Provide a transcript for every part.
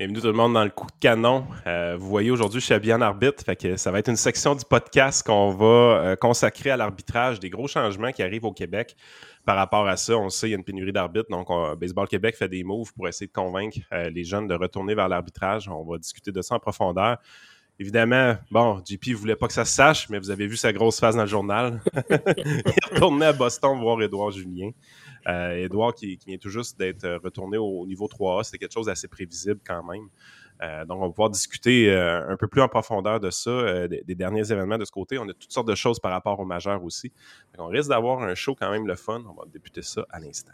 Bienvenue tout le monde dans le coup de canon. Euh, vous voyez aujourd'hui, je suis habillé en arbitre. Ça va être une section du podcast qu'on va euh, consacrer à l'arbitrage des gros changements qui arrivent au Québec par rapport à ça. On sait, il y a une pénurie d'arbitres. Donc, Baseball Québec fait des moves pour essayer de convaincre euh, les jeunes de retourner vers l'arbitrage. On va discuter de ça en profondeur. Évidemment, bon, JP ne voulait pas que ça se sache, mais vous avez vu sa grosse face dans le journal. il est retourné à Boston voir Édouard Julien. Edouard euh, qui, vient tout juste d'être euh, retourné au, niveau 3A, c'était quelque chose d'assez prévisible quand même. Euh, donc, on va pouvoir discuter un peu plus en profondeur de ça, des, derniers événements de ce côté. On a toutes sortes de choses par rapport aux majeurs aussi. on risque d'avoir un show quand même le fun. On va débuter ça à l'instant.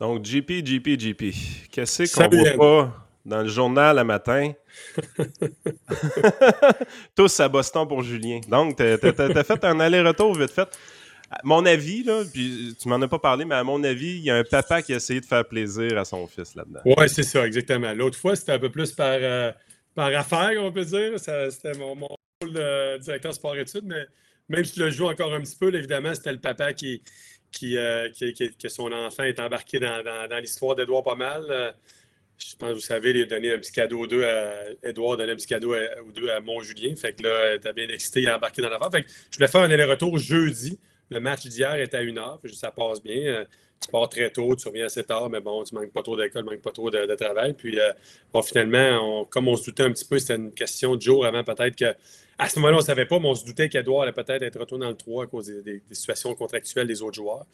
Donc, JP, JP, JP. Qu'est-ce qu'on voit pas dans le journal le matin? Tous à Boston pour Julien. Donc, tu as, fait un aller-retour vite fait. À mon avis, là, puis tu m'en as pas parlé, mais à mon avis, il y a un papa qui a essayé de faire plaisir à son fils là-dedans. Oui, c'est ça, exactement. L'autre fois, c'était un peu plus par, euh, par affaire, on peut dire. C'était mon, rôle de directeur sport-études, mais même si tu le joues encore un petit peu, évidemment, c'était le papa qui, euh, qui, que son enfant est embarqué dans, l'histoire d'Edouard pas mal. Euh, je pense que vous savez, il a donné un petit cadeau deux à Edouard, donné un petit cadeau aux deux à Mont-Julien. Fait que là, t'as bien excité, il a embarqué dans l'affaire. Fait que je voulais faire un aller-retour jeudi. Le match d'hier était à une heure. Ça passe bien. Euh, tu pars très tôt, tu reviens assez tard, mais bon, tu manques pas trop d'école, tu manques pas trop de, travail. Puis, bon, finalement, comme on se doutait un petit peu, c'était une question de jour avant peut-être que à ce moment-là, on ne savait pas, mais on se doutait qu'Edouard allait peut-être être retourné dans le 3 à cause des, situations contractuelles des autres joueurs.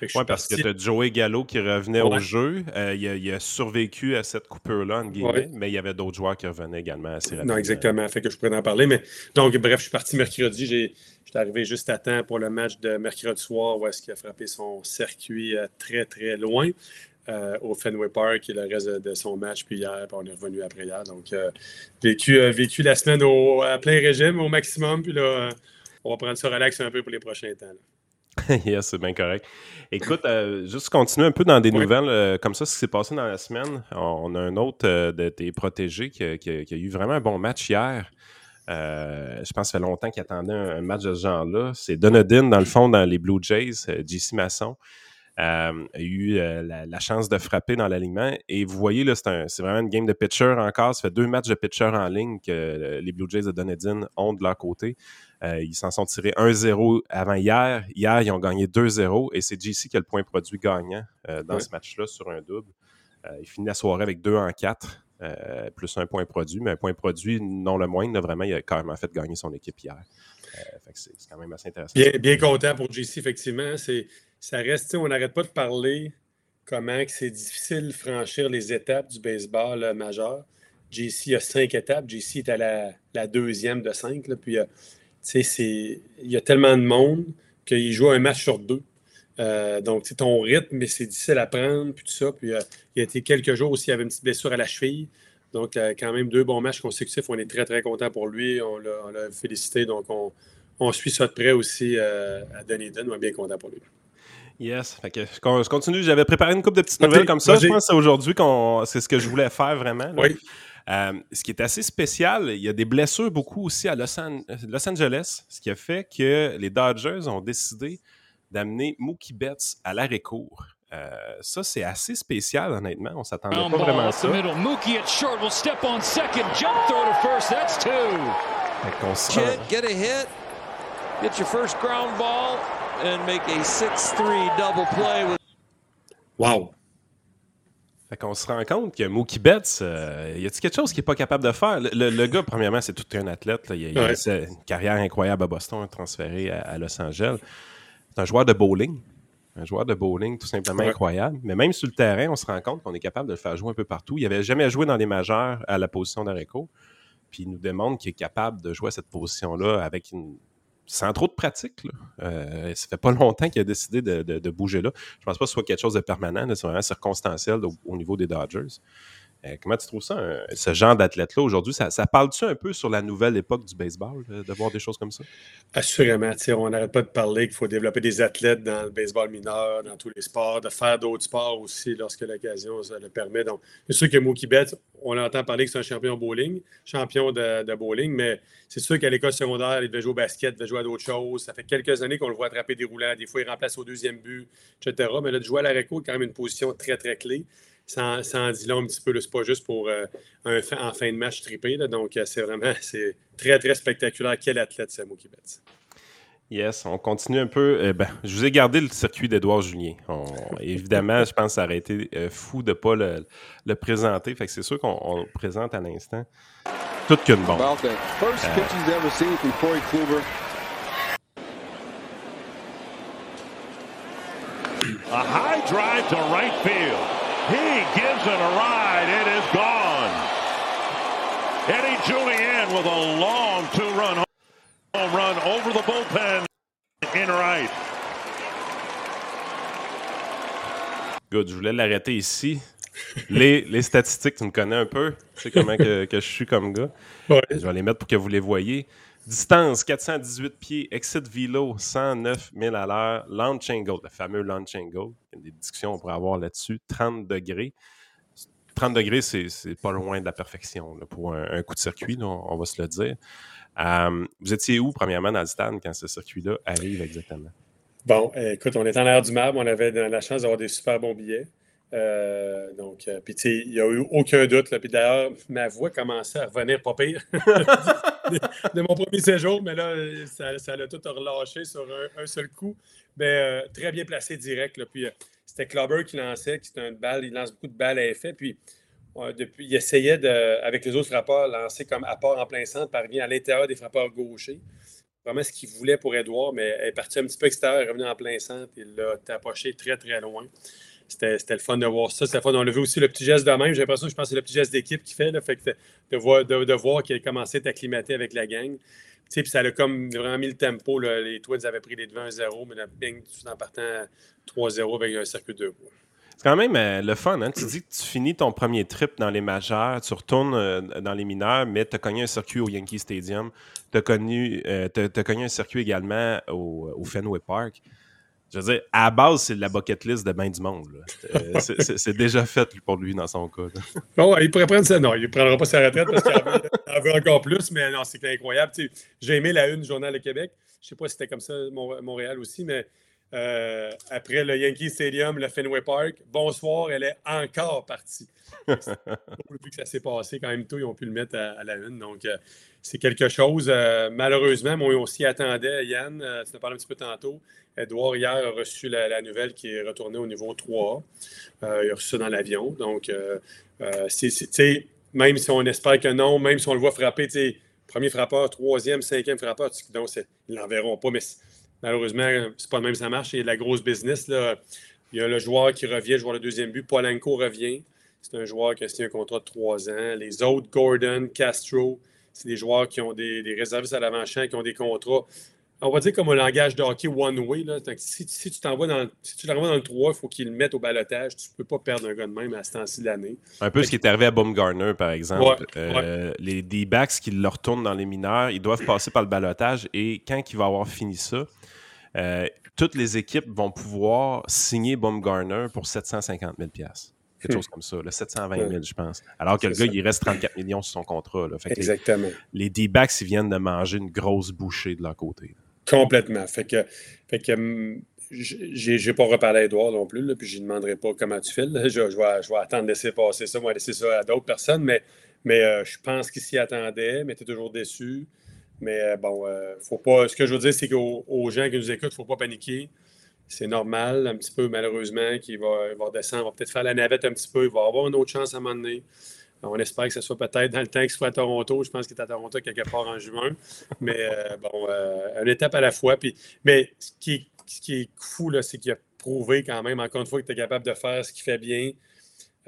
Oui, parce que tu as Joey Gallo qui revenait au jeu. Euh, il, a, survécu à cette coupure-là, mais il y avait d'autres joueurs qui revenaient également assez rapidement. Non, exactement. Fait que je pourrais en parler. Mais donc, bref, je suis parti mercredi. J'ai J'étais arrivé juste à temps pour le match de mercredi soir où est-ce qu'il a frappé son circuit euh, très, très loin. Euh, au Fenway Park et le reste de, son match. Puis hier, on est revenu après hier. Donc, euh, vécu, euh, vécu la semaine au, à plein régime, au maximum. Puis là, on va prendre ça relax un peu pour les prochains temps. yes, c'est bien correct. Écoute, juste continuer un peu dans des nouvelles comme ça, ce qui s'est passé dans la semaine. On, a un autre de tes protégés qui a, eu vraiment un bon match hier. je pense que ça fait longtemps qu'il attendait un, match de ce genre-là. C'est Donodin, dans le fond, dans les Blue Jays, JC Masson. Euh, a eu euh, la, chance de frapper dans l'alignement. Et vous voyez, là, c'est, vraiment une game de pitcher encore. Ça fait deux matchs de pitcher en ligne que euh, les Blue Jays de Dunedin ont de leur côté. ils s'en sont tirés 1-0 avant hier. Hier, ils ont gagné 2-0 et c'est JC qui a le point produit gagnant dans ce match-là sur un double. il finit la soirée avec 2 en 4. Plus un point produit, mais un point produit non le moindre. Vraiment, il a carrément fait gagner son équipe hier. c'est, quand même assez intéressant. Bien, content pour JC, effectivement. Ça reste, on n'arrête pas de parler comment c'est difficile de franchir les étapes du baseball euh, majeur. JC a cinq étapes. JC est à la, deuxième de cinq. puis, euh, il y a tellement de monde qu'il joue un match sur deux. Euh, donc, ton rythme, mais c'est difficile à prendre, puis tout ça. Puis, il y a été quelques jours aussi, il y avait une petite blessure à la cheville. Donc, quand même deux bons matchs consécutifs. On est très, très content pour lui. On l'a félicité. Donc, on, suit ça de près aussi à Dunedin. On est bien content pour lui. Yes. Fait que je continue. J'avais préparé une coupe de petites nouvelles comme ça. Je pense que c'est aujourd'hui qu'on c'est ce que je voulais faire vraiment. Oui. Euh, ce qui est assez spécial, il y a des blessures beaucoup aussi à Los, Angeles, ce qui a fait que les Dodgers ont décidé d'amener Mookie Betts à l'arrêt-court. Euh, ça, c'est assez spécial, honnêtement. On s'attendait pas vraiment à ça. Mookie at short will step on second, jump throw to first. That's two. get a hit, get your first ground ball and make a 6-3 double play. With... Wow! Fait qu'on se rend compte que Mookie Betts, euh, y a-t-il quelque chose qu'il n'est pas capable de faire? Le, gars, premièrement, c'est tout un athlète. Il, a, une carrière incroyable à Boston, transféré à, Los Angeles. C'est un joueur de bowling. Un joueur de bowling tout simplement incroyable. Mais même sur le terrain, on se rend compte qu'on est capable de le faire jouer un peu partout. Il n'avait jamais joué dans les majeurs à la position d'Areco. Puis il nous demande qu'il est capable de jouer à cette position-là avec une sans trop de pratique. Là. Euh, ça fait pas longtemps qu'il a décidé de, bouger là. Je pense pas que ce soit quelque chose de permanent. C'est vraiment circonstanciel au, niveau des Dodgers. Euh, comment tu trouves ça, ce genre d'athlète-là aujourd'hui? Ça, parle-tu un peu sur la nouvelle époque du baseball, de voir des choses comme ça? Assurément. On n'arrête pas de parler qu'il faut développer des athlètes dans le baseball mineur, dans tous les sports, de faire d'autres sports aussi lorsque l'occasion le permet. Donc, c'est sûr que Mookie Betts, on entend parler que c'est un champion bowling, champion de, bowling, mais c'est sûr qu'à l'école secondaire, il devait jouer au basket, il devait jouer à d'autres choses. Ça fait quelques années qu'on le voit attraper des roulants. Des fois, il remplace au deuxième but, etc. Mais là, de jouer à la réco, quand même une position très, très clé ça, en dit long un petit peu. C'est pas juste pour euh, un en fin de match trippé. donc, euh, c'est vraiment c'est très, très spectaculaire. Quel athlète, c'est Mookie Betts. Yes, on continue un peu. Eh ben, je vous ai gardé le circuit d'Edouard Julien. évidemment, je pense que ça aurait été euh, fou de ne pas le, présenter. Fait que c'est sûr qu'on le présente à l'instant. Tout qu'une bombe. A high drive to right field. Gives it a ride. It is gone. Eddie Julian with a long two-run home run over the bullpen in right. Good, je voulais l'arrêter ici. Les, les, statistiques, tu me connais un peu. Tu sais comment que, que je suis comme gars. Ouais. Je vais les mettre pour que vous les voyez. Distance 418 pieds, exit velo 109 000 à l'heure, launch angle, le fameux launch angle. Il y a des discussions qu'on pourrait avoir là-dessus. 30 degrés. 30 degrés, c'est pas loin de la perfection pour un, coup de circuit, on, va se le dire. Euh, vous étiez où, premièrement, dans le stade quand ce circuit-là arrive exactement? Bon, écoute, on est en l'air du marbre. On avait la chance d'avoir des super bons billets. Euh, donc, euh, puis tu sais, il n'y a eu aucun doute. Puis d'ailleurs, ma voix commençait à revenir pas pire de, mon premier séjour, mais là, ça, l'a tout relâché sur un, seul coup. Mais euh, très bien placé direct. puis c'était Clubber qui lançait, qui une balle, il lance beaucoup de balles à effet. Puis depuis, il essayait de, avec les autres frappeurs, lancer comme apport en plein centre, parvient à l'intérieur des frappeurs gauchers. Vraiment ce qu'il voulait pour Edouard, mais elle est partie un petit peu extérieur, revenu en plein centre, il l'a tapoché très, très loin c'était le fun de voir ça. C'était fun. On a vu aussi le petit geste de même. J'ai l'impression que je pense que c'est le petit geste d'équipe qui fait. Fait que de, voir, de, voir qu'il a commencé à t'acclimater avec la gang. Puis ça a comme vraiment mis le tempo. Les Twins avaient pris les devants 1-0, mais tout en partant 3-0 avec un circuit de C'est quand même euh, le fun. Hein? Tu dis que tu finis ton premier trip dans les majeurs, tu retournes euh, dans les mineurs, mais tu as cogné un circuit au Yankee Stadium. Tu as, euh, as, cogné un circuit également au Fenway Park. Je veux dire, à la base, c'est la bucket list de bain du monde. Euh, c'est déjà fait pour lui dans son cas. Bon, il pourrait prendre ça. Non, il ne prendra pas sa retraite parce qu'il en, veut encore plus, mais non, c'est incroyable. J'ai aimé la une du Journal de Québec. Je ne sais pas si c'était comme ça Montréal aussi, mais euh, après le Yankee Stadium, le Fenway Park, bonsoir, elle est encore partie. Vu que ça s'est passé quand même tôt, ils ont pu le mettre à, la une. Donc, euh, c'est quelque chose. malheureusement, mais on s'y attendait, Yann. tu en parlé un petit peu tantôt. Edouard, hier, a reçu la, nouvelle qui est retournée au niveau 3 euh, il a reçu ça dans l'avion. Donc, euh, euh, même si on espère que non, même si on le voit frapper, premier frappeur, troisième, cinquième frappeur, donc ils ne l'enverront pas. Mais malheureusement, c'est pas le même ça marche. Il y a de la grosse business. Il y a le joueur qui revient, joueur le deuxième but. Polanco revient. C'est un joueur qui a signé un contrat de trois ans. Les autres, Gordon, Castro, c'est des joueurs qui ont des, des réservistes à l'avant-champ, qui ont des contrats on va dire comme un langage de hockey one-way. Si, tu t'envoies dans, si tu l'envoies dans le 3, il faut qu'il le mette au balotage. Tu ne peux pas perdre un gars de même à ce temps-ci de l'année. Un peu ce qui est arrivé à Baumgartner, par exemple. Euh, les D-backs qui le retournent dans les mineurs, ils doivent passer par le balotage et quand il va avoir fini ça, euh, toutes les équipes vont pouvoir signer Baumgartner pour 750 000 quelque hmm. chose comme ça, 720 000, je pense. Alors que le gars, il reste 34 millions sur son contrat. Exactement. Les, D-backs, ils viennent de manger une grosse bouchée de leur côté. Complètement. Fait que, fait que hum, j'ai pas reparlé à Edouard non plus, puis je ne demanderai pas comment tu fais. Je, je, vais, je, vais, attendre de laisser passer ça. Moi, laisser ça à d'autres personnes, mais, mais euh, je pense qu'il s'y attendait, mais tu es toujours déçu. Mais euh, bon, euh, faut pas. Ce que je veux dire, c'est qu'aux gens qui nous écoutent, il ne faut pas paniquer. C'est normal, un petit peu, malheureusement, qu'il va, va descendre, il va peut-être faire la navette un petit peu, il va avoir une autre chance à un moment donné. On espère que ce soit peut-être dans le temps qu'il soit à Toronto. Je pense qu'il est à Toronto quelque part en juin. Mais euh, bon, euh, une étape à la fois. Puis, mais ce qui, est fou, c'est qu'il a prouvé quand même, encore une fois, qu'il était capable de faire ce qu'il fait bien.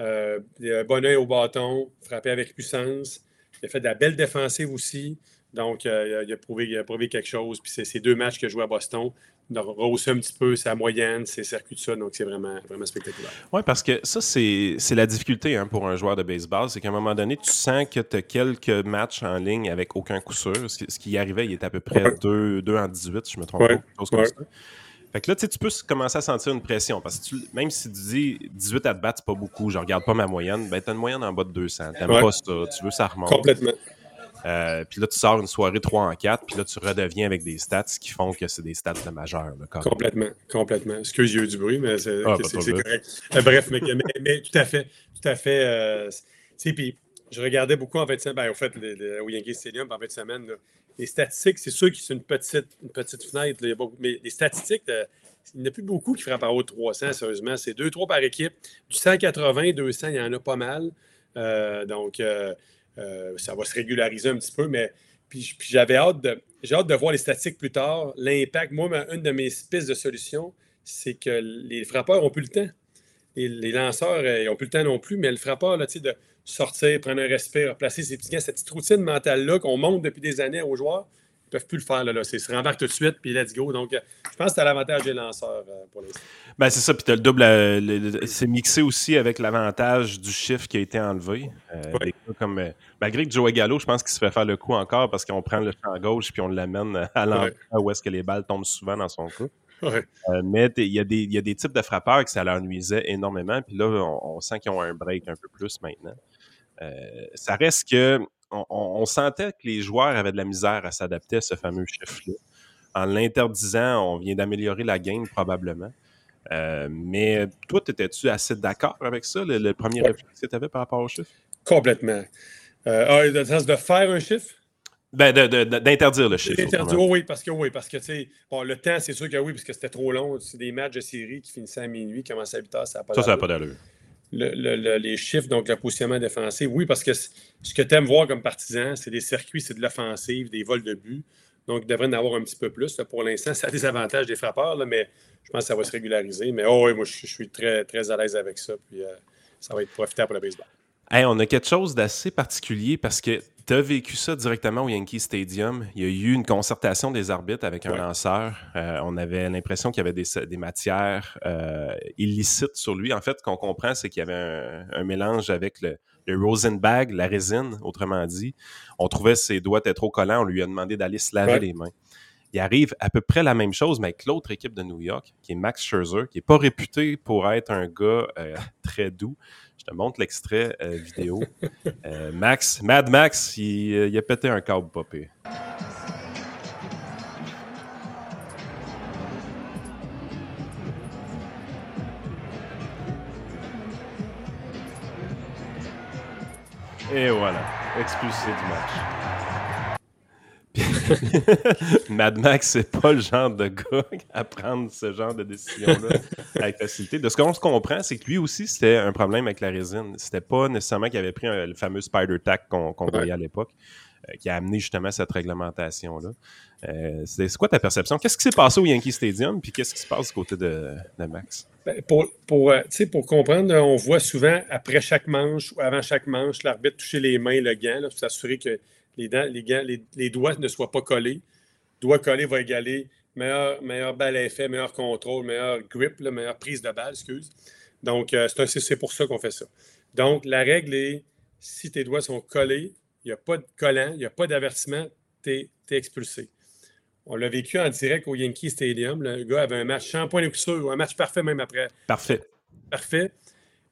Euh, il a un bon oeil au bâton, frappé avec puissance. Il a fait de la belle défensive aussi. Donc, il, a prouvé, prouvé, quelque chose. Puis c'est ces deux matchs qu'il a joué à Boston de rehausser un petit peu sa moyenne, ses circuits, de ça. Donc, c'est vraiment, vraiment spectaculaire. Oui, parce que ça, c'est la difficulté hein, pour un joueur de baseball. C'est qu'à un moment donné, tu sens que tu as quelques matchs en ligne avec aucun coup sûr. Ce qui y arrivait, il était à peu près 2, en 18, je me trompe pas. Chose Fait que là, tu peux commencer à sentir une pression. Parce que même si tu dis 18 à battre, c'est pas beaucoup, je regarde pas ma moyenne, ben, tu as une moyenne en bas de 200. Tu pas ça, tu veux ça remonte. Complètement. Euh, puis là, tu sors une soirée 3 en 4, puis là, tu redeviens avec des stats qui font que c'est des stats de majeur. complètement, complètement. Excuse, j'ai eu du bruit, mais c'est ah, correct. Euh, bref, mais, tout à fait, tout à fait. Euh, puis je regardais beaucoup en fait, ben, au fait, au Yankee Stadium en fait de semaine. les statistiques, c'est sûr que c'est une petite, une petite fenêtre, mais les statistiques, il n'y en a plus beaucoup qui frappent en haut de 300, sérieusement. C'est 2-3 par équipe. Du 180, 200, il y en a pas mal. donc, euh, ça va se régulariser un petit peu, mais puis, j'avais hâte de, j'ai hâte de voir les statistiques plus tard. L'impact, moi, une de mes pistes de solution, c'est que les frappeurs n'ont plus le temps. Les lanceurs n'ont euh, plus le temps non plus, mais le frappeur, là, de sortir, prendre un respect, replacer ses petits cette petite routine mentale-là qu'on montre depuis des années aux joueurs, peuvent plus le faire. Là, C'est se rembarque tout de suite, puis let's go. Donc, euh, je pense que c'est l'avantage des lanceurs euh, pour l'instant. Ben, c'est ça, puis tu as le double. Euh, c'est mixé aussi avec l'avantage du chiffre qui a été enlevé. comme, malgré que Joe Gallo, je pense qu'il se fait faire le coup encore parce qu'on prend le champ gauche puis on l'amène à l'endroit où est-ce que les balles tombent souvent dans son coup. mais il y, a des types de frappeurs que ça leur nuisait énormément. Puis là, on, sent qu'ils ont un break un peu plus maintenant. ça reste que on, sentait que les joueurs avaient de la misère à s'adapter à ce fameux chiffre-là. En l'interdisant, on vient d'améliorer la game probablement. Euh, mais toi, étais-tu assez d'accord avec ça, le, premier réflexe que tu avais par rapport au chiffre? Complètement. Euh, dans le sens de faire un chiffre? Ben, d'interdire le chiffre. D'interdire, oui, parce que oui, parce que tu sais, bon, le temps, c'est sûr que oui, parce que c'était trop long. C'est des matchs de série qui finissaient à minuit, qui commençaient à 8 heures, ça n'a pas Ça, ça n'a pas d'allure les chiffres, donc le positionnement défensif. Oui, parce que ce que tu aimes voir comme partisan, c'est des circuits, c'est de l'offensive, des vols de but. Donc, il devrait en avoir un petit peu plus. pour l'instant, ça a des avantages des frappeurs, mais je pense que ça va se régulariser. Mais oh, oui, moi, je, suis très, très à l'aise avec ça. Puis, euh, ça va être profitable pour le baseball. on a quelque chose d'assez particulier parce que tu as vécu ça directement au Yankee Stadium? Il y a eu une concertation des arbitres avec un lanceur. Euh, on avait l'impression qu'il y avait des, matières euh, illicites sur lui. En fait, ce qu'on comprend, c'est qu'il y avait un, mélange avec le, Rosenbag, la résine, autrement dit. On trouvait ses doigts étaient trop collants. On lui a demandé d'aller se laver les mains. Il arrive à peu près la même chose, mais avec l'autre équipe de New York, qui est Max Scherzer, qui n'est pas réputé pour être un gars euh, très doux. Je te montre l'extrait euh, vidéo. Euh, Max, Mad Max, il, a pété un câble popé. Et voilà, expulsé du match. Mad Max, c'est pas le genre de gars à prendre ce genre de décision-là avec facilité. De ce qu'on se comprend, c'est que lui aussi, c'était un problème avec la résine. C'était pas nécessairement qu'il avait pris le fameux Spider Tack qu'on voyait à l'époque, euh, qui a amené justement cette réglementation-là. Euh, c'est quoi ta perception? Qu'est-ce qui s'est passé au Yankee Stadium, puis qu'est-ce qui se passe du côté de, Max? Ben, pour, pour, euh, pour comprendre, on voit souvent après chaque manche ou avant chaque manche, l'arbitre toucher les mains, le gant, pour s'assurer que les, les, les, doigts ne soient pas collés. Doigts collés va égaler meilleur, meilleur balle à effet, meilleur contrôle, meilleur grip, meilleure prise de balle, excuse. Donc, euh, c'est pour ça qu'on fait ça. Donc, la règle est, si tes doigts sont collés, il n'y a pas de collant, il n'y a pas d'avertissement, tu es, expulsé. On l'a vécu en direct au Yankee Stadium. Le gars avait un match sans point de ou un match parfait même après. Parfait. Parfait.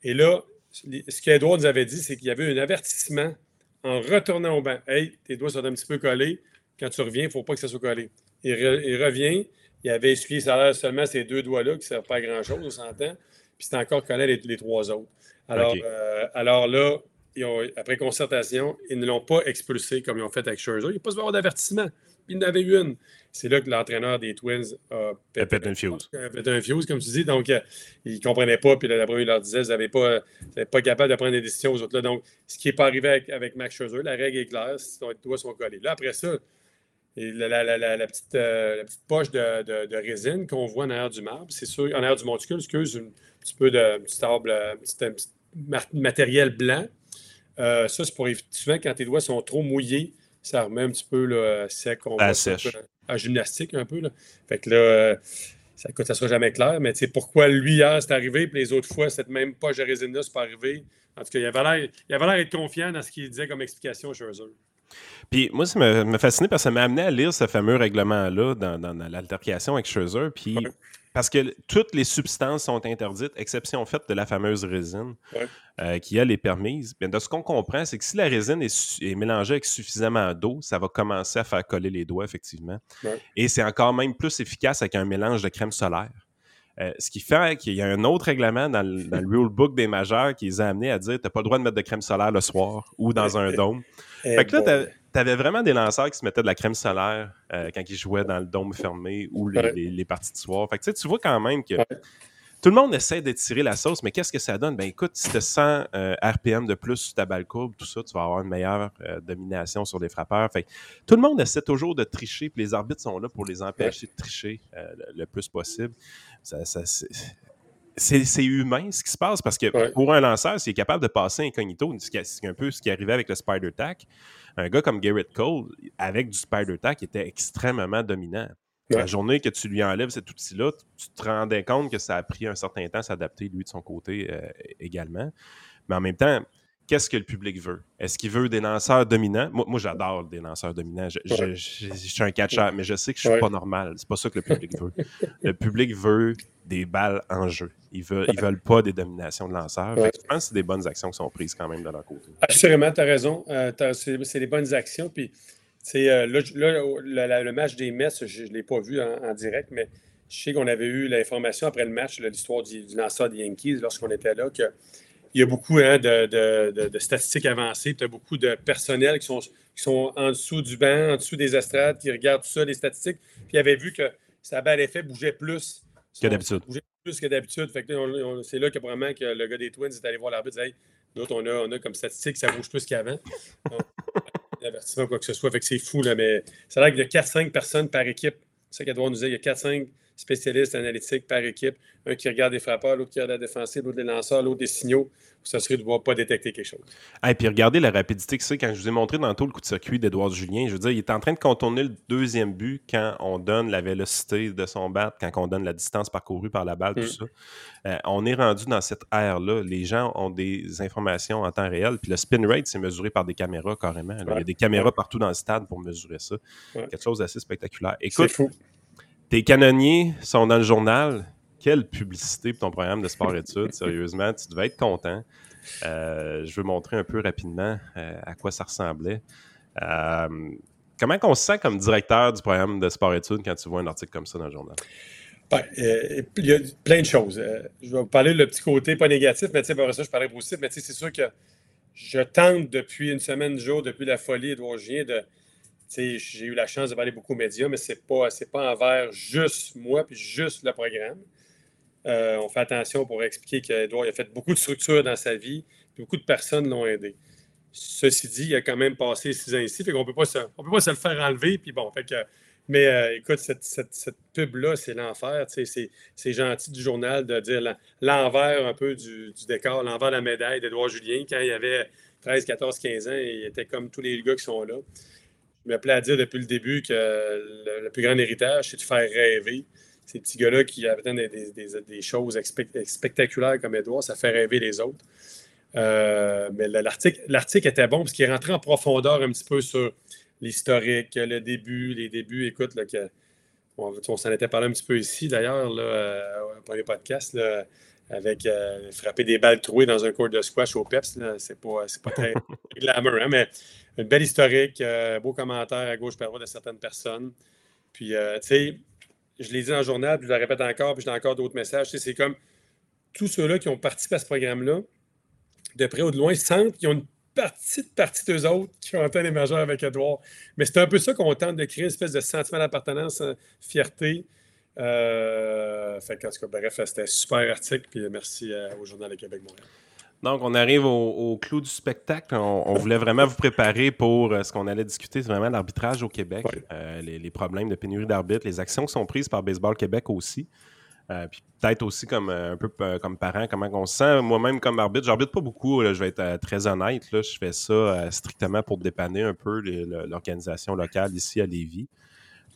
Et là, ce qu'Edouard nous avait dit, c'est qu'il y avait un avertissement en retournant au banc. Hey, tes doigts sont un petit peu collés. Quand tu reviens, il ne faut pas que ça soit collé. Il, revient, il avait essuyé seulement ces deux doigts-là qui ne servent pas à grand-chose, on s'entend. Puis c'est encore collé les, les, trois autres. Alors, euh, alors là, après concertation, ils ne l'ont pas expulsé comme ils ont fait avec Scherzer. Il n'y a pas besoin d'avertissement. Il en avait eu une. C'est là que l'entraîneur des Twins a pété, un fuse. A pété un fuse, comme tu dis. Donc, euh, il ne comprenait pas. Puis d'après, il leur disait, vous n'êtes pas, pas capable de prendre des décisions aux autres. Là. Donc, ce qui n'est pas arrivé avec, Max Scherzer, la règle est claire. Si ton doigts sont collés. Là, après ça, la, petite, euh, petite, poche de, résine qu'on voit en arrière du marbre, c'est sûr, en arrière du monticule, excuse, un petit peu de petit sable, un petit, matériel blanc. Euh, ça, c'est pour éviter souvent quand tes doigts sont trop mouillés, ça remet un petit peu là, sec. On à sèche. à gymnastique un peu. Là. Fait que là, ça ne sera jamais clair, mais pourquoi lui hier c'est arrivé, puis les autres fois, cette même poche de résine-là, c'est pas arrivé. En tout cas, il avait l'air d'être confiant dans ce qu'il disait comme explication chez eux. Puis moi, ça m'a fasciné parce que ça m'a amené à lire ce fameux règlement-là dans, dans, l'altercation avec Scherzer. Puis parce que toutes les substances sont interdites, exception faite de la fameuse résine, euh, qui, elle, est permise. Bien, de ce qu'on comprend, c'est que si la résine est, mélangée avec suffisamment d'eau, ça va commencer à faire coller les doigts, effectivement. Et c'est encore même plus efficace avec un mélange de crème solaire. Euh, ce qui fait qu'il y a un autre règlement dans le, dans rulebook des majeurs qui les a amenés à dire tu n'as pas le droit de mettre de crème solaire le soir ou dans un dôme. fait que là, tu avais vraiment des lanceurs qui se mettaient de la crème solaire euh, quand ils jouaient dans le dôme fermé ou les, parties de soir. Fait que tu vois quand même que tout le monde essaie d'étirer la sauce, mais qu'est-ce que ça donne? Ben écoute, si tu 100 euh, RPM de plus sur ta balle courbe, tout ça, tu vas avoir une meilleure euh, domination sur les frappeurs. Fait tout le monde essaie toujours de tricher, puis les arbitres sont là pour les empêcher de tricher le, plus possible. C'est humain ce qui se passe parce que pour un lanceur, s'il est capable de passer incognito, c'est un peu ce qui arrivait avec le Spider Tack un gars comme Garrett Cole, avec du Spider Tack, était extrêmement dominant. La journée que tu lui enlèves cet outil-là, tu te rendais compte que ça a pris un certain temps à s'adapter, lui, de son côté euh, également. Mais en même temps, qu'est-ce que le public veut? Est-ce qu'il veut des lanceurs dominants? Moi, j'adore des lanceurs dominants. Je, suis un catcher, mais je sais que je ne suis pas normal. C'est pas ça que le public veut. le public veut des balles en jeu. Ils veulent, ils veulent pas des dominations de lanceurs. je pense que c'est des bonnes actions qui sont prises quand même de leur côté. Assurément, tu as raison. Euh, c'est des bonnes actions. Puis, euh, là, le, match des Mets, je ne l'ai pas vu en, direct, mais je sais qu'on avait eu l'information après le match, l'histoire du, du, lanceur des Yankees, lorsqu'on était là, qu'il y a beaucoup hein, de, statistiques avancées. Tu as beaucoup de personnel qui sont, qui sont en dessous du banc, en dessous des estrades, qui regardent tout ça, les statistiques. Puis, ils avaient vu que sa balle effet bougeait plus que d'habitude. Plus que d'habitude. c'est là que probablement que le gars des Twins est allé voir l'arbitre et dit Hey, nous on a, on a comme statistique, ça bouge plus qu'avant. Avertissement, quoi que ce soit. Fait que c'est fou, là, mais ça a l'air qu'il y a 4-5 personnes par équipe. C'est ça doit nous dire. Il y a 4-5 spécialistes analytiques par équipe. Un qui regarde les frappeurs, l'autre qui regarde la défensive, l'autre les lanceurs, l'autre des signaux ça serait de ne pas détecter quelque chose. Et puis regardez la rapidité que c'est. Quand je vous ai montré dans tout le coup de circuit d'Edouard Julien, je veux dire, il est en train de contourner le deuxième but quand on donne la vélocité de son bat, quand on donne la distance parcourue par la balle, tout mm. ça. Euh, on est rendu dans cette ère-là. Les gens ont des informations en temps réel. Puis le spin rate, c'est mesuré par des caméras carrément. Il y a des caméras partout dans le stade pour mesurer ça. Quelque chose d'assez spectaculaire. Écoute, tes canonniers sont dans le journal quelle publicité pour ton programme de sport-études, sérieusement? Tu devais être content. Euh, je veux montrer un peu rapidement euh, à quoi ça ressemblait. Euh, comment on se sent comme directeur du programme de sport-études quand tu vois un article comme ça dans le journal? Ben, il y a plein de choses. je vais vous parler le petit côté pas négatif, mais tu sais, ça, je parlais positif. Mais tu sais, c'est sûr que je tente depuis une semaine, jour, depuis la folie Edouard Gien, de. J'ai eu la chance de parler beaucoup aux médias, mais ce n'est pas, envers juste moi puis juste le programme. Euh, on fait attention pour expliquer qu'Edouard a fait beaucoup de structures dans sa vie, puis beaucoup de personnes l'ont aidé. Ceci dit, il a quand même passé six ans ici, fait qu'on ne peut pas se le faire enlever. Puis bon, fait que, mais euh, écoute, cette, pub-là, c'est l'enfer. C'est gentil du journal de dire l'envers un peu du, décor, l'envers de la médaille d'Edouard Julien. Quand il avait 13, 14, 15 ans, il était comme tous les gars qui sont là. Je m'appelais à dire depuis le début que le plus grand héritage, c'est de faire rêver ces petits gars-là qui avaient des, choses spectaculaires comme Edouard, ça fait rêver les autres. Euh, mais l'article était bon parce qu'il est rentré en profondeur un petit peu sur l'historique, le début, les débuts. Écoute, là, que, on, s'en était parlé un petit peu ici, d'ailleurs, euh, pour les podcasts, avec euh, frapper des balles trouées dans un court de squash au PEPS. C'est pas, pas très glamour, hein, mais une belle historique, beau commentaire à gauche par droite de certaines personnes. Puis, tu sais, je l'ai dit dans le journal, puis je le répète encore, puis j'ai encore d'autres messages. c'est comme tous ceux-là qui ont participé à ce programme-là, de près ou de loin, sentent qu'ils ont une petite partie d'eux autres qui ont atteint les majeurs avec Edouard. Mais c'est un peu ça qu'on tente de créer, une espèce de sentiment d'appartenance, hein, fierté. Euh, fait en tout cas, bref, c'était un super article, puis merci euh, au Journal de Québec-Montréal. Donc, on arrive au, clou du spectacle. On, voulait vraiment vous préparer pour euh, ce qu'on allait discuter, c'est vraiment l'arbitrage au Québec, euh, les, problèmes de pénurie d'arbitres, les actions qui sont prises par Baseball Québec aussi. puis peut-être aussi comme un peu comme parent, comment on se sent. Moi-même, comme arbitre, j'arbitre pas beaucoup, je vais être très honnête. Là, je fais ça strictement pour dépanner un peu l'organisation locale ici à Lévis.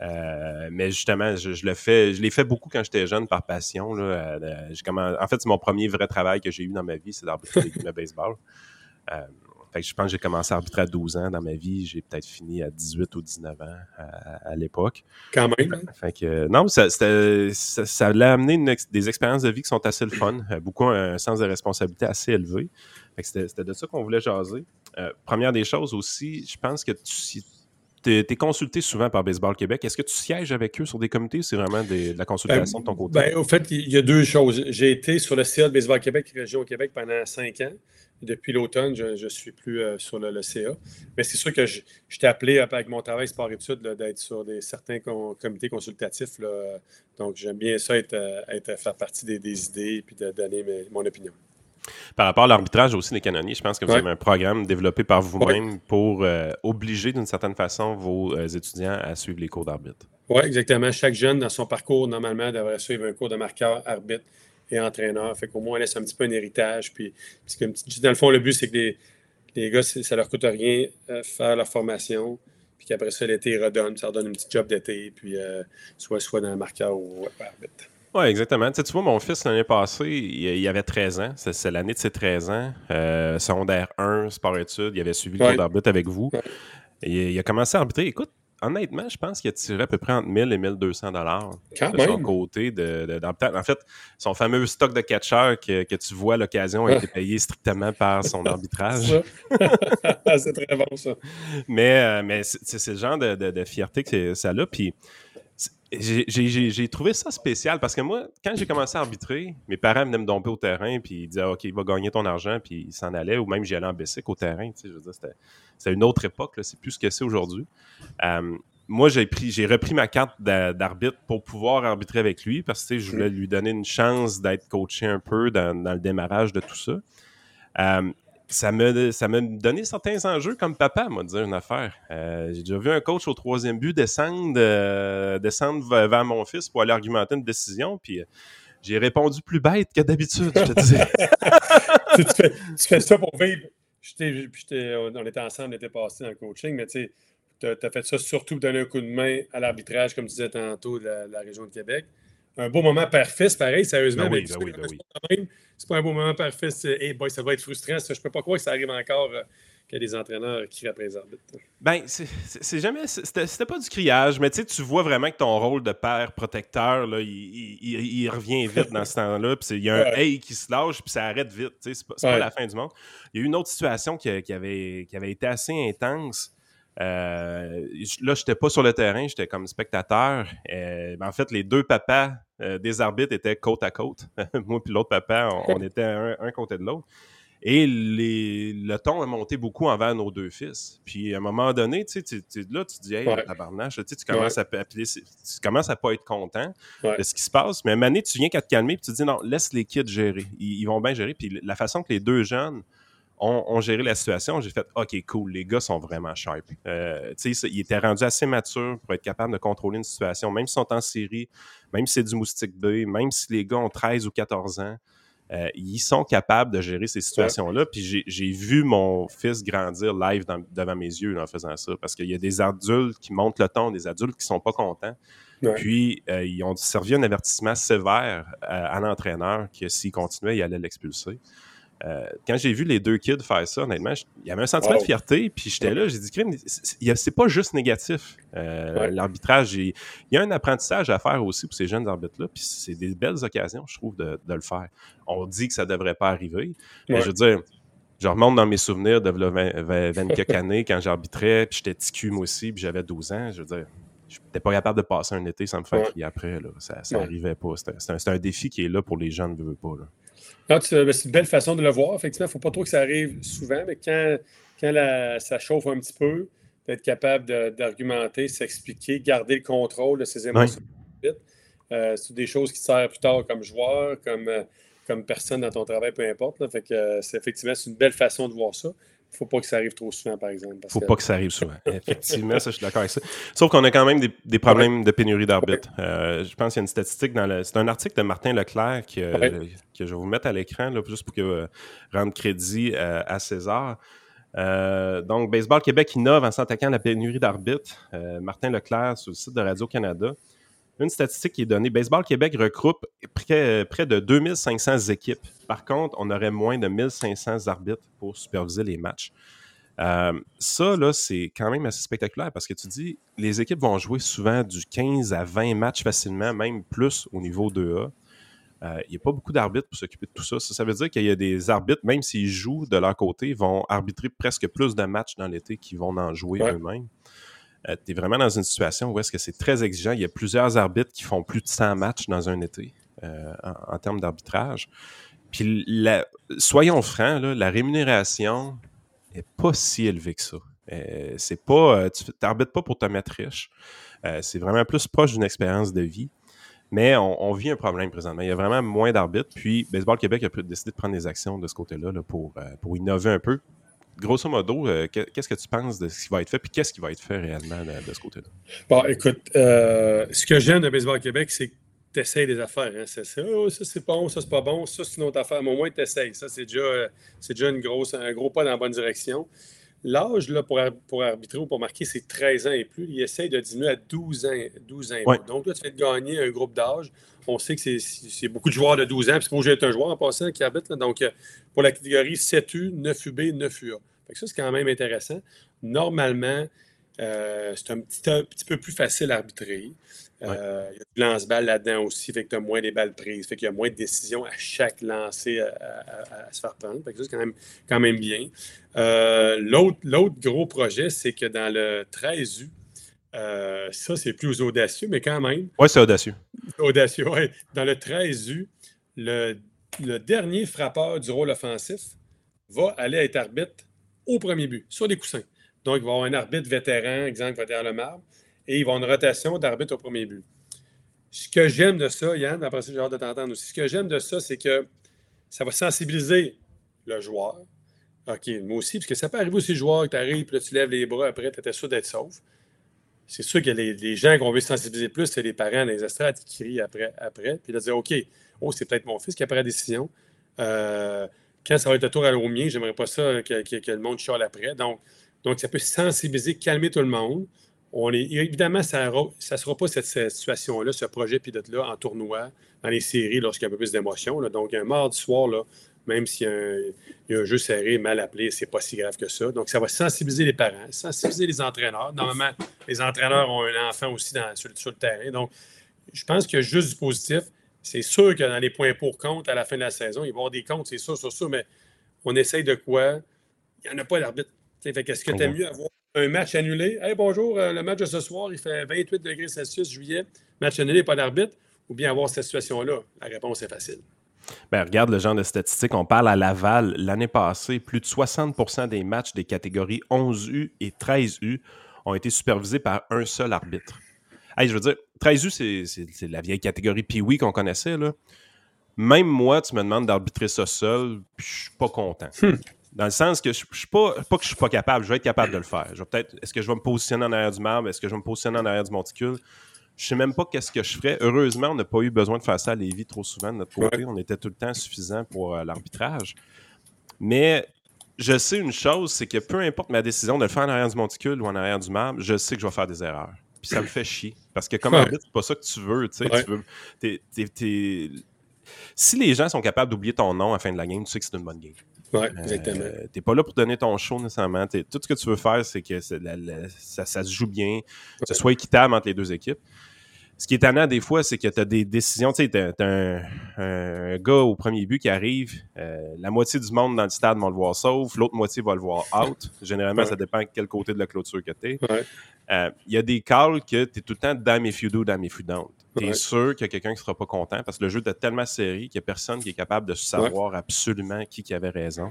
Mais justement, je, le fais, je l'ai fait beaucoup quand j'étais jeune par passion. Là. en fait, c'est mon premier vrai travail que j'ai eu dans ma vie, c'est d'arbitrer le baseball je pense que j'ai commencé à arbitrer à 12 ans dans ma vie. J'ai peut-être fini à 18 ou 19 ans à, l'époque. Quand même. Hein? Fait que, non, ça, ça, l'a amené des expériences de vie qui sont assez le fun. Euh, beaucoup un sens de responsabilité assez élevé. C'était de ça qu'on voulait jaser. Euh, première des choses aussi, je pense que tu es, consulté souvent par Baseball Québec. Est-ce que tu sièges avec eux sur des comités ou c'est vraiment de la consultation de ton côté? Ben, au fait, il y a deux choses. J'ai été sur le CA de Baseball Québec, Région Québec, pendant cinq ans. Depuis l'automne, je ne suis plus euh, sur le, CA. Mais c'est sûr que je, t'ai appelé avec mon travail sport-études d'être sur des, certains comités consultatifs. donc, j'aime bien ça, être, euh, être, faire partie des, idées et de donner mon opinion. Par rapport à l'arbitrage aussi des canonniers, je pense que vous avez un programme développé par vous-même pour euh, obliger d'une certaine façon vos étudiants à suivre les cours d'arbitre. Oui, exactement. Chaque jeune, dans son parcours, normalement, devrait suivre un cours de marqueur arbitre et entraîneur. Fait qu'au moins, on laisse un petit peu un héritage. Puis, dans le fond, le but, c'est que les, les gars, ça ne leur coûte rien euh, faire leur formation. Puis qu'après ça, l'été, ils redonnent. Ça leur donne un petit job d'été. Puis, euh, soit, soit dans le marqueur ou arbitre. Oui, exactement. Tu, sais, tu vois, mon fils, l'année passée, il, avait 13 ans. C'est l'année de ses 13 ans. Euh, secondaire 1, sport-études. Il avait suivi le cours d'arbitre avec vous. Et, il a commencé à arbitrer. Écoute, honnêtement, je pense qu'il a tiré à peu près entre 1000 et 1200 dollars de son côté. De, en fait, son fameux stock de catcheurs que, tu vois à l'occasion a été payé strictement par son arbitrage. c'est très bon, ça. Mais, euh, mais c'est le genre de, fierté que ça a. Puis j'ai trouvé ça spécial parce que moi, quand j'ai commencé à arbitrer, mes parents venaient me domper au terrain puis ils disaient OK, il va gagner ton argent, puis ils s'en allaient, ou même j'y allais en bicycle au terrain. C'était une autre époque, c'est plus ce que c'est aujourd'hui. Euh, moi, j'ai repris ma carte d'arbitre pour pouvoir arbitrer avec lui parce que je voulais lui donner une chance d'être coaché un peu dans, le démarrage de tout ça. Euh, ça m'a ça donné certains enjeux comme papa m'a dit une affaire. Euh, j'ai déjà vu un coach au troisième but descendre, euh, descendre vers mon fils pour aller argumenter une décision, puis euh, j'ai répondu plus bête que d'habitude, tu, fais, ça pour vivre. on était ensemble, on était passé dans le coaching, mais tu as, fait ça surtout pour donner un coup de main à l'arbitrage, comme tu disais tantôt, de la région de Québec un beau moment c'est pareil, sérieusement. Ben oui, ben oui, ben oui. C'est pas un beau moment parfait. Hey boy, ça va être frustrant. Ça. Je peux pas croire que ça arrive encore euh, qu'il y a des entraîneurs qui après les arbitres. Ben, c'est jamais. C'était pas du criage, mais tu vois vraiment que ton rôle de père protecteur, là, il, il, revient vite dans ce temps-là. Il y a un hey qui se lâche, puis ça arrête vite. C'est pas, pas la fin du monde. Il y a eu une autre situation qui, qui, avait, qui avait été assez intense. Euh, là, je n'étais pas sur le terrain, j'étais comme spectateur. Euh, en fait, les deux papas euh, des arbitres étaient côte à côte. Moi et l'autre papa, on, était un, côté de l'autre. Et les, le ton a monté beaucoup envers nos deux fils. Puis à un moment donné, tu, tu, là, tu dis, hey, tabarnache, tu, commences à tu commences à pas être content de ce qui se passe. Mais à un moment donné, tu viens qu'à te calmer, puis tu dis, non, laisse les kids gérer. Ils, ils vont bien gérer. Puis la façon que les deux jeunes ont, géré la situation, j'ai fait OK, cool, les gars sont vraiment sharp. Euh, ils étaient rendus assez matures pour être capables de contrôler une situation, même s'ils sont en série, même si c'est du moustique B, même si les gars ont 13 ou 14 ans. Euh, ils sont capables de gérer ces situations-là. Puis j'ai vu mon fils grandir live devant mes yeux en faisant ça. Parce qu'il y a des adultes qui montent le ton, des adultes qui sont pas contents. Puis euh, ils ont servi un avertissement sévère à, à l'entraîneur que s'il continuait, il allait l'expulser. Euh, quand j'ai vu les deux kids faire ça, honnêtement, il y avait un sentiment de fierté. Puis j'étais là, j'ai dit, c'est pas juste négatif. Euh, l'arbitrage, il y a un apprentissage à faire aussi pour ces jeunes arbitres-là. Puis c'est des belles occasions, je trouve, de, le faire. On dit que ça devrait pas arriver. Mais je veux dire, je remonte dans mes souvenirs de 20, quelques années quand j'arbitrais, puis j'étais moi aussi, puis j'avais 12 ans. Je veux dire, je n'étais pas capable de passer un été sans me faire crier après. Ça n'arrivait pas. C'est un, défi qui est là pour les jeunes, ne veut pas. Ben, c'est une belle façon de le voir. Effectivement, il ne faut pas trop que ça arrive souvent, mais quand, quand ça chauffe un petit peu, d'être capable d'argumenter, s'expliquer, garder le contrôle de ses émotions. Euh, c'est des choses qui te servent plus tard comme joueur, comme, euh, comme personne dans ton travail, peu importe. Fait que euh, c'est effectivement c'est une belle façon de voir ça. Faut pas que ça arrive trop souvent, par exemple. Faut pas que ça arrive souvent. Effectivement, ça, je suis d'accord avec ça. Sauf qu'on a quand même des, problèmes de pénurie d'arbitres. Euh, je pense qu'il y a une statistique dans le. C'est un article de Martin Leclerc que, je vais vous mettre à l'écran, juste pour que, rendre crédit à César. donc, Baseball Québec innove en s'attaquant à la pénurie d'arbitres. Martin Leclerc sur le site de Radio-Canada une statistique qui est donnée. Baseball Québec regroupe près, près de 2500 équipes. Par contre, on aurait moins de 1500 arbitres pour superviser les matchs. Euh, ça, là, c'est quand même assez spectaculaire parce que tu dis, les équipes vont jouer souvent du 15 à 20 matchs facilement, même plus au niveau 2A. Euh, il n'y a pas beaucoup d'arbitres pour s'occuper de tout ça. ça. veut dire qu'il y a des arbitres, même s'ils jouent de leur côté, vont arbitrer presque plus de matchs dans l'été qu'ils vont en jouer eux-mêmes. Euh, tu es vraiment dans une situation où est-ce que c'est très exigeant. Il y a plusieurs arbitres qui font plus de 100 matchs dans un été euh, en, termes d'arbitrage. Puis, soyons francs, la rémunération n'est pas si élevée que ça. Euh, c'est pas, tu n'arbitres pas pour te mettre riche. c'est vraiment plus proche d'une expérience de vie. Mais on, vit un problème présentement. Il y a vraiment moins d'arbitres. Puis, Baseball Québec a décidé de prendre des actions de ce côté-là pour, pour innover un peu grosso modo, euh, qu'est-ce que tu penses de ce qui va être fait, puis qu'est-ce qui va être fait réellement de, ce côté-là? Bon, écoute, euh, ce que j'aime de Baseball Québec, c'est que tu essaies des affaires. Hein. C'est oh, ça c'est bon, ça c'est pas bon, ça c'est une autre affaire, mais au moins tu essaies. Ça, c'est déjà, déjà une grosse, un gros pas dans la bonne direction. L'âge pour, pour arbitrer ou pour marquer, c'est 13 ans et plus. Il essaie de diminuer à 12 ans, 12 ans et plus. Donc, là, tu fais de gagner un groupe d'âge. On sait que c'est beaucoup de joueurs de 12 ans. Puis, c'est être un joueur en passant qui arbitre. Donc, euh, pour la catégorie 7U, 9UB, 9UA. ça, c'est quand même intéressant. Normalement, euh, c'est un petit, peu plus facile à arbitrer. Euh, il y a du lance-balle là-dedans aussi, fait que tu as moins des balles prises, fait qu'il y a moins de décisions à chaque lancer à, se faire prendre. Fait que ça, c'est quand même, quand même bien. Euh, l'autre gros projet, c'est que dans le 13U, ça, c'est plus audacieux, mais quand même. Oui, c'est audacieux. Audacieux, oui. Dans le 13U, le, le dernier frappeur du rôle offensif va aller être arbitre au premier but, sur des coussins. Donc, il va y avoir un arbitre vétéran, exemple, va le marbre, et il va avoir une rotation d'arbitre au premier but. Ce que j'aime de ça, Yann, après ça, j'ai hâte de t'entendre aussi. Ce que j'aime de ça, c'est que ça va sensibiliser le joueur. OK, moi aussi, parce que ça peut arriver aussi, joueur, que tu arrives, puis là, tu lèves les bras après, tu étais sûr d'être sauf. C'est sûr que les, gens qu'on veut sensibiliser plus, c'est les parents, les estrades qui crient après, après puis là, dire OK, oh, c'est peut-être mon fils qui a pris la décision. Euh, quand ça va être le tour à l'eau mien, j'aimerais pas ça que, que, le monde chiale après. Donc, donc, ça peut sensibiliser, calmer tout le monde. On est, évidemment, ça ne sera pas cette, situation-là, ce projet pilote-là en tournoi, dans les séries, lorsqu'il y a un peu plus d'émotion. Donc, un mardi soir, là, même s'il y, a un jeu serré, mal appelé, c'est pas si grave que ça. Donc, ça va sensibiliser les parents, sensibiliser les entraîneurs. Normalement, les entraîneurs ont un enfant aussi sur, le terrain. Donc, je pense qu'il y a juste du positif. C'est sûr que dans les points pour compte à la fin de la saison, il va y avoir des comptes, c'est sûr, sur ça, mais on essaye de quoi? Il n'y en a pas d'arbitre est-ce que tu aimes mieux avoir un match annulé? Hey, bonjour, euh, le match de ce soir, il fait 28 degrés Celsius, juillet, match annulé, pas d'arbitre, ou bien avoir cette situation-là? La réponse est facile. Ben, regarde le genre de statistiques. On parle à Laval. L'année passée, plus de 60% des matchs des catégories 11U et 13U ont été supervisés par un seul arbitre. Hey, je veux dire, 13U, c'est la vieille catégorie Pee-Wee qu'on connaissait. Là. Même moi, tu me demandes d'arbitrer ça seul, puis je suis pas content. Hmm. Dans le sens que je, ne suis pas, pas que je suis pas capable, je vais être capable de le faire. Je peut-être, est-ce que je vais me positionner en arrière du marbre? Est-ce que je vais me positionner en arrière du monticule? Je sais même pas qu'est-ce que je ferais. Heureusement, on n'a pas eu besoin de faire ça à Lévis trop souvent de notre côté. On était tout le temps suffisant pour euh, l'arbitrage. Mais je sais une chose, c'est que peu importe ma décision de le faire en arrière du monticule ou en arrière du marbre, je sais que je vais faire des erreurs. Puis ça me fait chier. Parce que comme arbitre, c'est pas ça que tu veux. Tu veux Si les gens sont capables d'oublier ton nom à la fin de la game, tu sais que c'est une bonne game. Exactement. Euh, t'es pas là pour donner ton show nécessairement. tout ce que tu veux faire, c'est que ça, se joue bien, que ce soit équitable entre les deux équipes. Ce qui est étonnant des fois, c'est que tu as des décisions. Tu sais, tu as, un, gars au premier but qui arrive, euh, la moitié du monde dans le stade va le voir sauf, l'autre moitié va le voir out. Généralement, ça dépend de quel côté de la clôture que tu es. Euh, il y a des calls que tu es tout le temps damn if you do, damn if you don't. Tu es sûr qu'il y a quelqu'un qui sera pas content? Parce que le jeu est tellement serré qu'il n'y a personne qui est capable de savoir absolument qui, qui avait raison.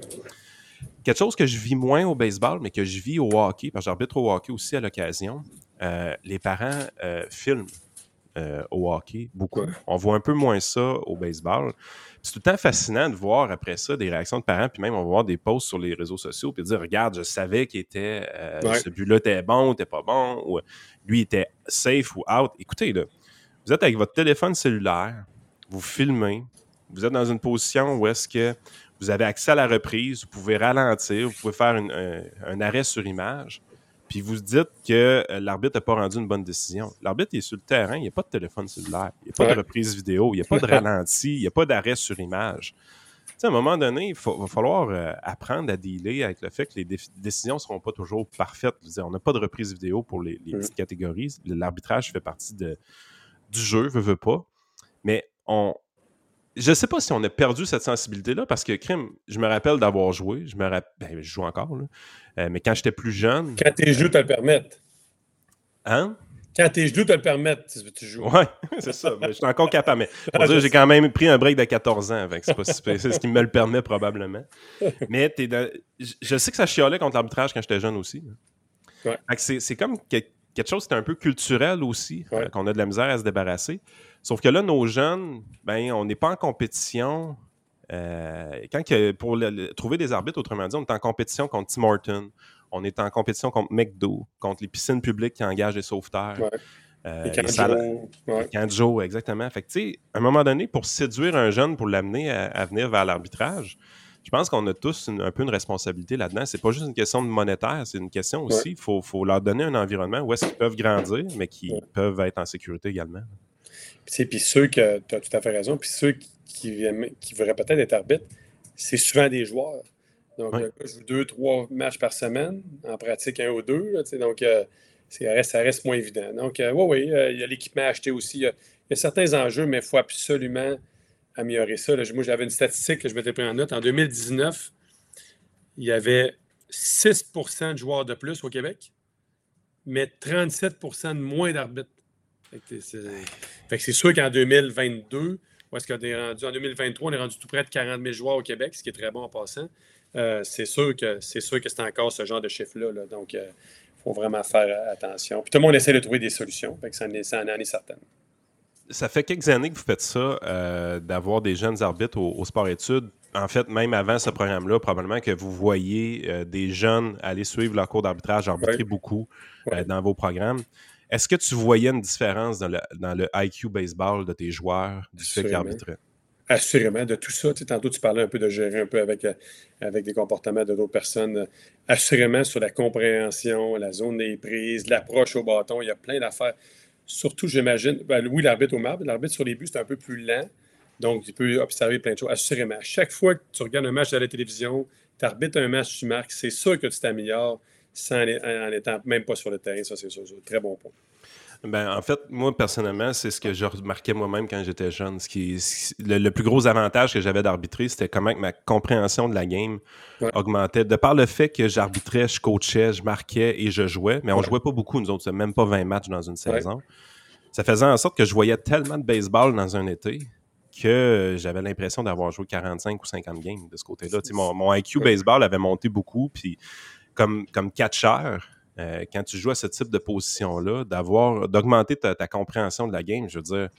Quelque chose que je vis moins au baseball, mais que je vis au hockey, parce que j'arbitre au hockey aussi à l'occasion, euh, les parents euh, filment euh, au hockey, beaucoup. On voit un peu moins ça au baseball. C'est tout le temps fascinant de voir après ça des réactions de parents, puis même on va voir des posts sur les réseaux sociaux, puis dire Regarde, je savais qu'il était, ce but-là était bon, était pas bon, ou lui était safe ou out. Écoutez, là, vous êtes avec votre téléphone cellulaire, vous filmez, vous êtes dans une position où est-ce que vous avez accès à la reprise, vous pouvez ralentir, vous pouvez faire un, arrêt sur image, puis vous dites que euh, l'arbitre n'a pas rendu une bonne décision. L'arbitre est sur le terrain, il n'y a pas de téléphone cellulaire, il n'y a pas de reprise vidéo, il n'y a pas de ralenti, il n'y a pas d'arrêt sur image. à un moment donné, il va falloir euh, apprendre à dealer avec le fait que les décisions ne seront pas toujours parfaites. on n'a pas de reprise vidéo pour les, mm. petites catégories. L'arbitrage fait partie de, du jeu, veut, veut pas. Mais on, je sais pas si on a perdu cette sensibilité-là parce que, crime, je me rappelle d'avoir joué. Je me rappelle, ben, je joue encore, là. Euh, mais quand j'étais plus jeune. Quand tes genoux te le permettent. Hein? Quand tes genoux te le permettent, tu joues. Oui, c'est ça. je suis encore capable. Mais dire, j'ai quand même pris un break de 14 ans. C'est ce qui me le permet probablement. Mais es je sais que ça chialait contre l'arbitrage quand j'étais jeune aussi. Ouais. C'est comme quelque chose qui est un peu culturel aussi, euh, qu'on a de la misère à se débarrasser. Sauf que là, nos jeunes, ben, on n'est pas en compétition. Euh, quand pour trouver des arbitres, autrement dit, on est en compétition contre Tim Horton, on est en compétition contre McDo, contre les piscines publiques qui engagent les sauveteurs. Ouais. Euh, les Canjo, exactement. Fait que, à un moment donné, pour séduire un jeune, pour l'amener à, venir vers l'arbitrage, je pense qu'on a tous un peu une responsabilité là-dedans. C'est pas juste une question de monétaire, c'est une question aussi. Il faut, faut, leur donner un environnement où est-ce qu'ils peuvent grandir, mais qui peuvent être en sécurité également. Puis ceux que tu as tout à fait raison, puis ceux qui, qui, voudraient peut-être être arbitres, c'est souvent des joueurs. Donc, je joue deux, trois matchs par semaine, en pratique un ou deux. donc, euh, ça, reste, ça reste moins évident. Donc, oui, euh, oui, il y a l'équipement à acheter aussi. Il y, a, certains enjeux, mais il faut absolument améliorer ça. moi, j'avais une statistique que je m'étais pris en note. En 2019, il y avait 6% de joueurs de plus au Québec, mais 37% de moins d'arbitres. Fait que c'est sûr qu'en 2022, où est-ce qu'on est rendu? En 2023, on est rendu tout près de 40 000 joueurs au Québec, ce qui est très bon en passant. Euh, c'est sûr que c'est encore ce genre de chiffre-là. Donc, il euh, faut vraiment faire attention. Puis tout le monde essaie de trouver des solutions. Fait que ça, en est, certain. Ça fait quelques années que vous faites ça, euh, d'avoir des jeunes arbitres au, sport-études. En fait, même avant ce programme-là, probablement que vous voyez des jeunes aller suivre leur cours d'arbitrage, arbitrer beaucoup dans vos programmes. Est-ce que tu voyais une différence dans le, IQ baseball de tes joueurs du fait qu'ils arbitraient? Assurément, de tout ça. Tu tantôt, tu parlais un peu de gérer un peu avec, euh, avec des comportements de d'autres personnes. Assurément, sur la compréhension, la zone des prises, l'approche au bâton, il y a plein d'affaires. Surtout, j'imagine, ben, oui, l'arbitre au marbre, l'arbitre sur les buts, c'est un peu plus lent. Donc, tu peux observer plein de choses. Assurément, à chaque fois que tu regardes un match à la télévision, tu arbitres un match, tu marques, c'est sûr que tu t'améliores sans en étant même pas sur le terrain. Ça, c'est un Très bon point. Ben, en fait, moi, personnellement, c'est ce que je remarquais moi-même quand j'étais jeune. Ce qui, le, plus gros avantage que j'avais d'arbitrer, c'était comment ma compréhension de la game augmentait. De par le fait que j'arbitrais, je coachais, je marquais et je jouais, mais on jouait pas beaucoup, nous autres, même pas 20 matchs dans une saison. Ça faisait en sorte que je voyais tellement de baseball dans un été que j'avais l'impression d'avoir joué 45 ou 50 games de ce côté-là. Mon, mon IQ baseball avait monté beaucoup, puis comme, comme catcheur, euh, quand tu joues à ce type de position-là, d'avoir, d'augmenter ta, compréhension de la game, je veux dire,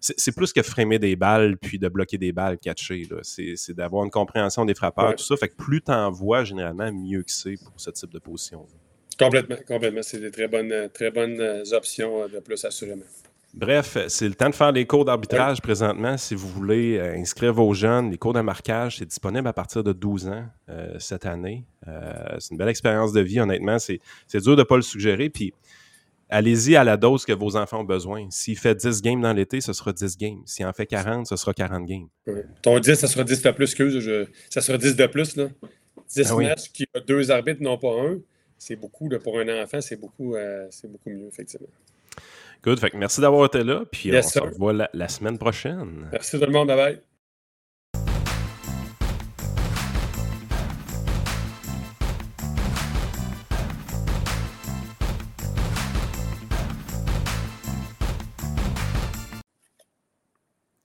c'est plus que framer des balles puis de bloquer des balles catcher. C'est d'avoir une compréhension des frappeurs, tout ça. Fait que plus tu en vois, généralement, mieux que c'est pour ce type de position. -là. Complètement, complètement. C'est des très bonnes, très bonnes euh, options euh, de plus, assurément. Bref, c'est le temps de faire les cours d'arbitrage présentement. Si vous voulez euh, inscrire vos jeunes, les cours de marquage, c'est disponible à partir de 12 ans euh, cette année. Euh, c'est une belle expérience de vie, honnêtement. C'est dur de ne pas le suggérer. Puis, allez-y à la dose que vos enfants ont besoin. S'il fait 10 games dans l'été, ce sera 10 games. S'il en fait 40, ce sera 40 games. Ton 10, ça sera 10 de plus, que je... ça sera 10 de plus. Là. 10 ah matchs qui a deux arbitres, non pas un. C'est beaucoup. pour un enfant, c'est beaucoup, c'est beaucoup mieux, effectivement. Good. Fait merci d'avoir été là. Puis on se revoit la, la, semaine prochaine. Merci tout le monde. Bye bye.